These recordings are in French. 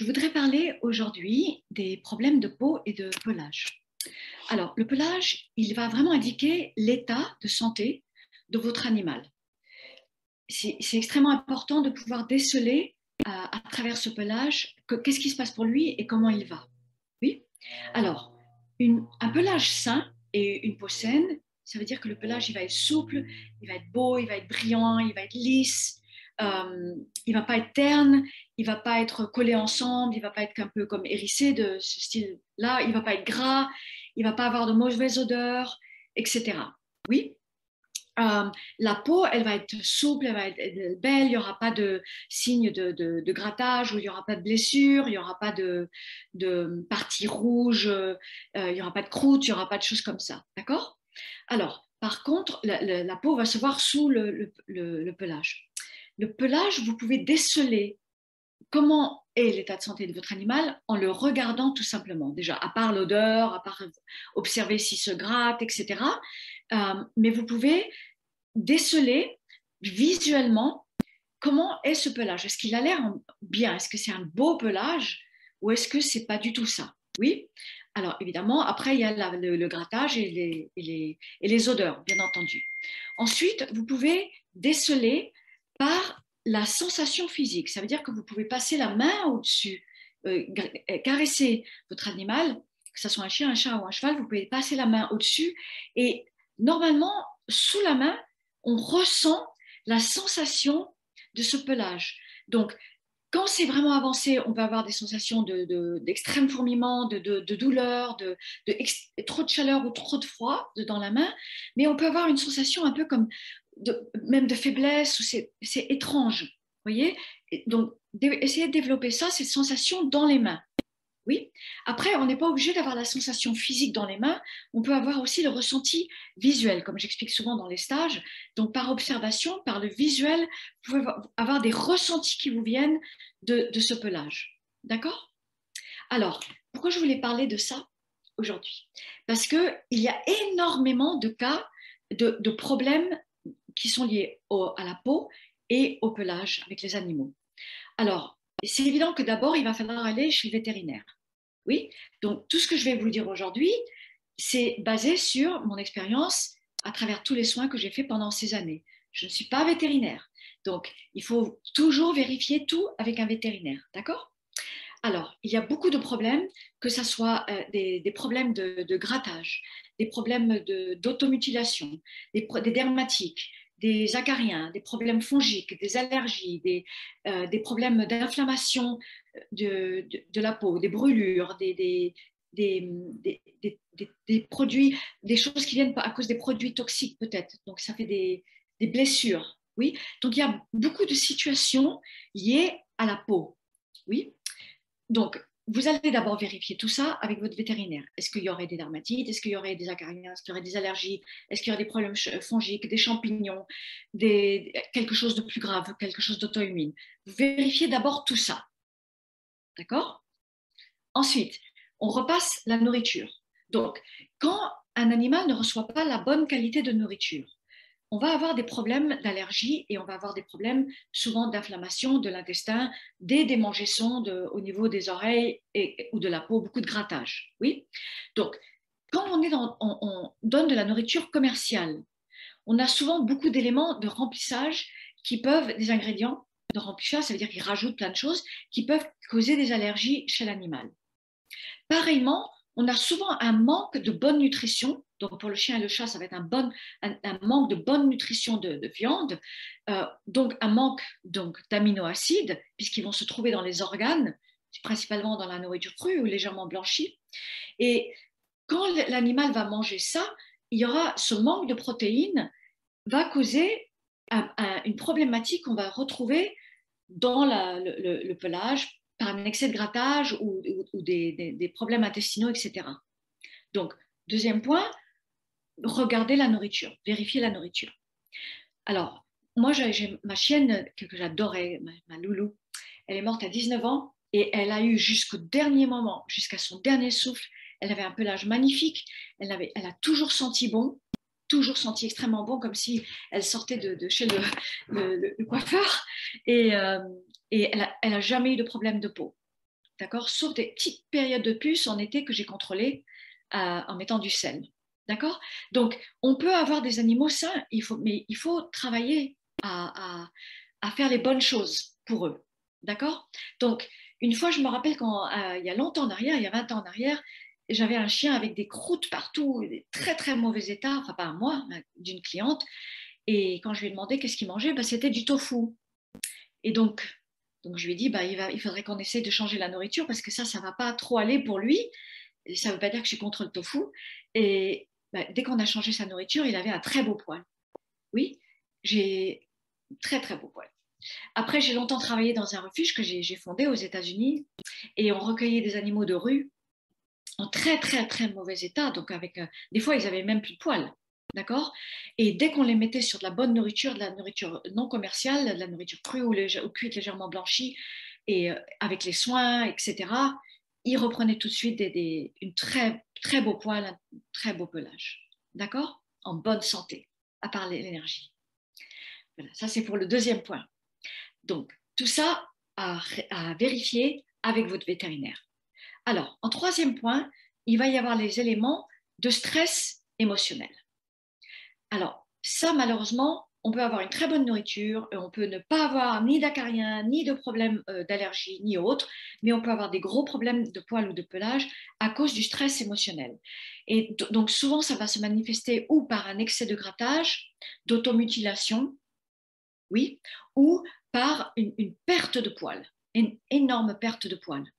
je voudrais parler aujourd'hui des problèmes de peau et de pelage. Alors, le pelage, il va vraiment indiquer l'état de santé de votre animal. C'est extrêmement important de pouvoir déceler euh, à, travers ce pelage qu'est-ce qui se passe pour lui et comment il va. Oui? Alors, un pelage sain et une peau saine, ça veut dire que le pelage, il va être souple, il va être beau, il va être brillant, il va être lisse, euh, il va pas être terne, il va pas être collé ensemble, il va pas être un peu comme hérissé de ce style-là, il va pas être gras, il va pas avoir de mauvaise odeur, etc. Oui. Euh, la peau, elle va être souple, elle va être belle, il n'y aura pas de signes de, grattage, ou il n'y aura pas de blessure, il n'y aura pas de, de parties rouges, euh, il n'y aura pas de croûte, il n'y aura pas de choses comme ça. D'accord? Alors, par contre, la, peau va se voir sous le pelage le pelage, vous pouvez déceler comment est l'état de santé de votre animal en le regardant tout simplement. Déjà, à part l'odeur, à part observer s'il se gratte, etc. Euh, mais vous pouvez déceler visuellement comment est ce pelage. Est-ce qu'il a l'air bien? Est-ce que c'est un beau pelage? Ou est-ce que c'est pas du tout ça? Oui. Alors évidemment, après il y a le, grattage et les, et les odeurs, bien entendu. Ensuite, vous pouvez déceler par la sensation physique. Ça veut dire que vous pouvez passer la main au-dessus, euh, euh, caresser votre animal, que ce soit un chien, un chat ou un cheval, vous pouvez passer la main au-dessus et normalement, sous la main, on ressent la sensation de ce pelage. Donc, quand c'est vraiment avancé, on peut avoir des sensations d'extrême de, fourmillement, de, douleur, de, trop de chaleur ou trop de froid dans la main, mais on peut avoir une sensation un peu comme même de faiblesse, c'est étrange. Voyez? Donc, essayez de développer ça, cette sensation dans les mains. Oui? Après, on n'est pas obligé d'avoir la sensation physique dans les mains. On peut avoir aussi le ressenti visuel, comme j'explique souvent dans les stages. Donc, par observation, par le visuel, vous pouvez avoir des ressentis qui vous viennent de, ce pelage. D'accord? Alors, pourquoi je voulais parler de ça aujourd'hui? Parce qu'il y a énormément de cas de problèmes qui sont liés à la peau et au pelage avec les animaux. Alors, c'est évident que d'abord, il va falloir aller chez le vétérinaire. Oui, donc tout ce que je vais vous dire aujourd'hui, c'est basé sur mon expérience à travers tous les soins que j'ai faits pendant ces années. Je ne suis pas vétérinaire, donc il faut toujours vérifier tout avec un vétérinaire, d'accord? Alors, il y a beaucoup de problèmes, que ce soit euh, des, problèmes de, grattage, des problèmes d'automutilation, des, dermatiques, des acariens, des problèmes fongiques, des allergies, des, euh, des problèmes d'inflammation de, de, la peau, des brûlures, des, des, des, produits, des choses qui viennent à cause des produits toxiques peut-être. Donc ça fait des, blessures. Oui. Donc il y a beaucoup de situations liées à la peau. Oui. Donc vous allez d'abord vérifier tout ça avec votre vétérinaire. Est-ce qu'il y aurait des dermatites? Est-ce qu'il y aurait des acariens? Est-ce qu'il y aurait des allergies? Est-ce qu'il y aurait des problèmes fongiques, des champignons, quelque chose de plus grave, quelque chose d'auto-immune? Vous vérifiez d'abord tout ça. D'accord? Ensuite, on repasse la nourriture. Donc, quand un animal ne reçoit pas la bonne qualité de nourriture, on va avoir des problèmes d'allergie et on va avoir des problèmes souvent d'inflammation de l'intestin, des démangeaisons au niveau des oreilles ou de la peau, beaucoup de grattage. Oui. Donc, quand on, on, donne de la nourriture commerciale, on a souvent beaucoup d'éléments de remplissage qui peuvent, des ingrédients de remplissage, ça veut dire qu'ils rajoutent plein de choses, qui peuvent causer des allergies chez l'animal. Pareillement, on a souvent un manque de bonne nutrition. Donc pour le chien et le chat, ça va être un, manque de bonne nutrition de, viande, euh, donc un manque donc d'aminoacides puisqu'ils vont se trouver dans les organes, principalement dans la nourriture crue ou légèrement blanchie. Et quand l'animal va manger ça, il y aura ce manque de protéines va causer une problématique qu'on va retrouver dans le, pelage par un excès de grattage ou, des, problèmes intestinaux, etc. Donc, deuxième point, regardez la nourriture, vérifiez la nourriture. Alors, moi, j'ai ma chienne que j'adorais, ma, loulou, elle est morte à 19 ans et elle a eu jusqu'au dernier moment, jusqu'à son dernier souffle, elle avait un pelage magnifique, elle, avait, elle a toujours senti bon, toujours senti extrêmement bon, comme si elle sortait de, chez le, coiffeur. Et, euh, elle n'a jamais eu de problème de peau. d'accord? Sauf des petites périodes de puce en été que j'ai contrôlées euh, en mettant du sel. D'accord? Donc, on peut avoir des animaux sains, il faut, mais il faut travailler à, faire les bonnes choses pour eux. D'accord? Donc, une fois, je me rappelle quand, euh, il y a longtemps en arrière, il y a 20 ans en arrière, j'avais un chien avec des croûtes partout, des très très mauvais état, enfin pas moi, d'une cliente. Et quand je lui ai demandé qu'est-ce qu'il mangeait, bah, c'était du tofu. Et donc, donc je lui ai dit, bah, il, va, il faudrait qu'on essaye de changer la nourriture parce que ça, ça ne va pas trop aller pour lui. Et ça ne veut pas dire que je suis contre le tofu. Et bah, dès qu'on a changé sa nourriture, il avait un très beau poil. Oui, j'ai très très beau poil. Après, j'ai longtemps travaillé dans un refuge que j'ai fondé aux États-Unis et on recueillait des animaux de rue en très très très mauvais état. Donc avec euh, des fois, ils avaient même plus de poils. D'accord? Et dès qu'on les mettait sur de la bonne nourriture, de la nourriture non commerciale, de la nourriture crue ou, cuite légèrement blanchie, et euh, avec les soins, etc., ils reprenaient tout de suite des, une très, très beau poil, très beau pelage. D'accord? En bonne santé, à part l'énergie. Voilà, ça c'est pour le deuxième point. Donc, tout ça à, à vérifier avec votre vétérinaire. Alors, en troisième point, il va y avoir les éléments de stress émotionnel. Alors, ça, malheureusement, on peut avoir une très bonne nourriture, et on peut ne pas avoir ni d'acarien, ni de problème euh, d'allergie, ni autre, mais on peut avoir des gros problèmes de poils ou de pelage à cause du stress émotionnel. Et donc souvent, ça va se manifester ou par un excès de grattage, d'automutilation, oui, ou par une, perte de poils, une énorme perte de poils.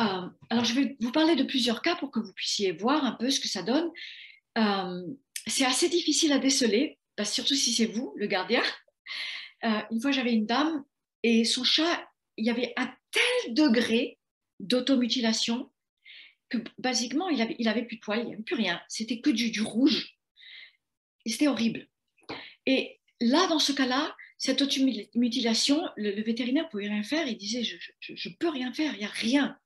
Euh, alors, je vais vous parler de plusieurs cas pour que vous puissiez voir un peu ce que ça donne. Euh, c'est assez difficile à déceler, surtout si c'est vous, le gardien. Euh, une fois, j'avais une dame et son chat, il y avait un tel degré d'automutilation que basiquement, il avait, il avait plus de poils, il n'y avait plus rien. C'était que du, du rouge. C'était horrible. Et là, dans ce cas-là, cette automutilation, le, le, vétérinaire ne pouvait rien faire. Il disait, je ne peux rien faire, il n'y a rien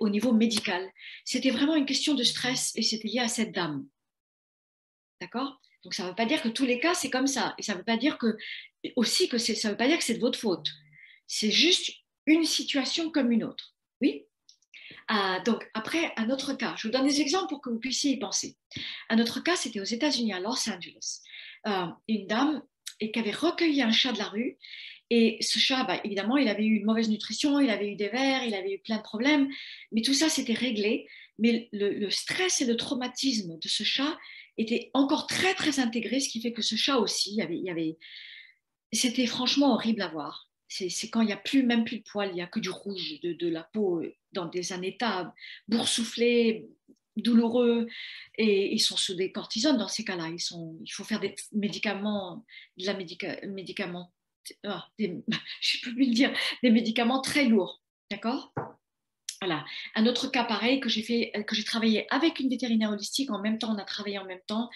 au niveau médical. C'était vraiment une question de stress et c'était lié à cette dame. D'accord? Donc ça ne veut pas dire que tous les cas c'est comme ça. Et ça ne veut pas dire que aussi que ça veut pas dire que c'est de votre faute. C'est juste une situation comme une autre. Oui? Ah, donc après, un autre cas, je vous donne des exemples pour que vous puissiez y penser. Un autre cas, c'était aux États-Unis, à Los Angeles. Euh, une dame qui avait recueilli un chat de la rue et ce chat, bah, évidemment, il avait eu une mauvaise nutrition, il avait eu des vers, il avait eu plein de problèmes, mais tout ça s'était réglé. Mais le, stress et le traumatisme de ce chat était encore très, très intégré, ce qui fait que ce chat aussi, y avait, c'était franchement horrible à voir. C'est quand il n'y a plus, même plus de poils, il n'y a que du rouge, de, la peau, dans des, un état boursouflé, douloureux, et ils sont sous des cortisones dans ces cas-là. Il faut faire des médicaments, de la médicament ah, peux plus le dire, des médicaments très lourds. D'accord? Voilà. Un autre cas pareil que j'ai fait, que j'ai travaillé avec une vétérinaire holistique en même temps, on a travaillé en même temps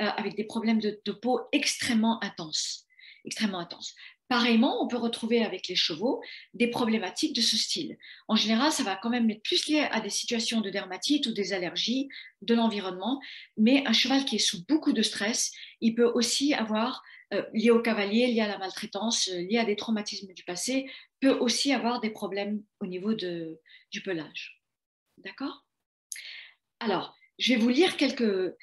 euh, avec des problèmes de, peau extrêmement intenses, extrêmement intenses. Pareillement, on peut retrouver avec les chevaux des problématiques de ce style. En général, ça va quand même être plus lié à des situations de dermatite ou des allergies de l'environnement, mais un cheval qui est sous beaucoup de stress, il peut aussi avoir euh, lié au cavalier, lié à la maltraitance, euh, lié à des traumatismes du passé, peut aussi avoir des problèmes au niveau de, du pelage. D'accord? Alors, je vais vous lire quelques,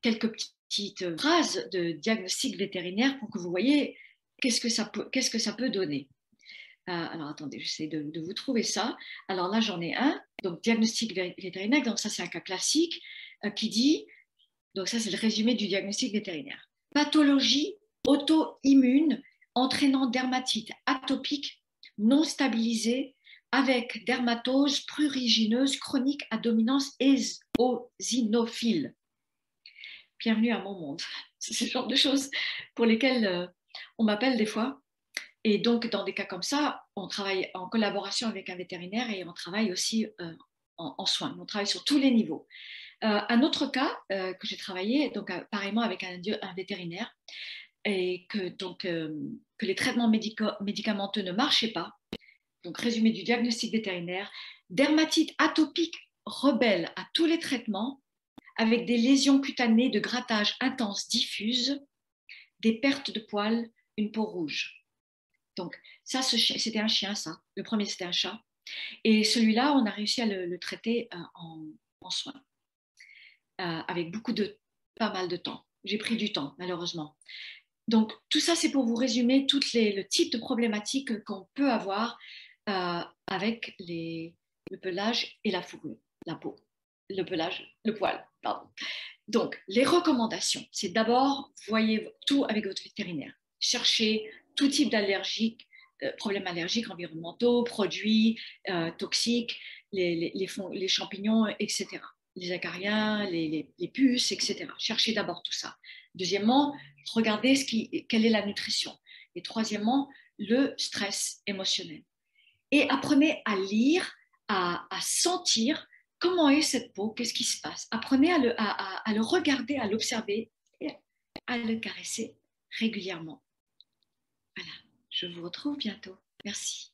quelques petites phrases de diagnostic vétérinaire pour que vous voyez qu'est-ce que ça peut, donner? Euh, alors attendez, j'essaie de, de, vous trouver ça. Alors là, j'en ai un. Donc, diagnostic vétérinaire, donc ça c'est un cas classique qui dit, donc ça c'est le résumé du diagnostic vétérinaire. Pathologie auto-immune entraînant dermatite atopique non stabilisée avec dermatose prurigineuse chronique à dominance éosinophile. Bienvenue à mon monde. C'est ce genre de choses pour lesquelles euh, on m'appelle des fois. Et donc, dans des cas comme ça, on travaille en collaboration avec un vétérinaire et on travaille aussi euh, en, soins. On travaille sur tous les niveaux. Euh, un autre cas que j'ai travaillé, donc pareillement avec un, vétérinaire, et que, donc, euh, que les traitements médicamenteux ne marchaient pas. Donc, résumé du diagnostic vétérinaire, dermatite atopique rebelle à tous les traitements, avec des lésions cutanées de grattage intense diffuse, des pertes de poils, une peau rouge. Donc, ça, c'était un chien, ça. Le premier, c'était un chat. Et celui-là, on a réussi à le, traiter euh, en, soins, euh, avec beaucoup de, pas mal de temps. J'ai pris du temps, malheureusement. Donc, tout ça, c'est pour vous résumer tout le type de problématiques qu'on peut avoir euh, avec le pelage et la fourrure, la peau, le pelage, le poil, pardon. Donc, les recommandations, c'est d'abord, voyez tout avec votre vétérinaire. Cherchez tout type d'allergiques, euh, problèmes allergiques environnementaux, produits euh, toxiques, les, champignons, etc. Les acariens, les, puces, etc. Cherchez d'abord tout ça. Deuxièmement, regardez ce qui, quelle est la nutrition. Et troisièmement, le stress émotionnel. Et apprenez à lire, à, sentir comment est cette peau, qu'est-ce qui se passe? Apprenez à le, regarder, à l'observer et à le caresser régulièrement. Voilà, je vous retrouve bientôt. Merci.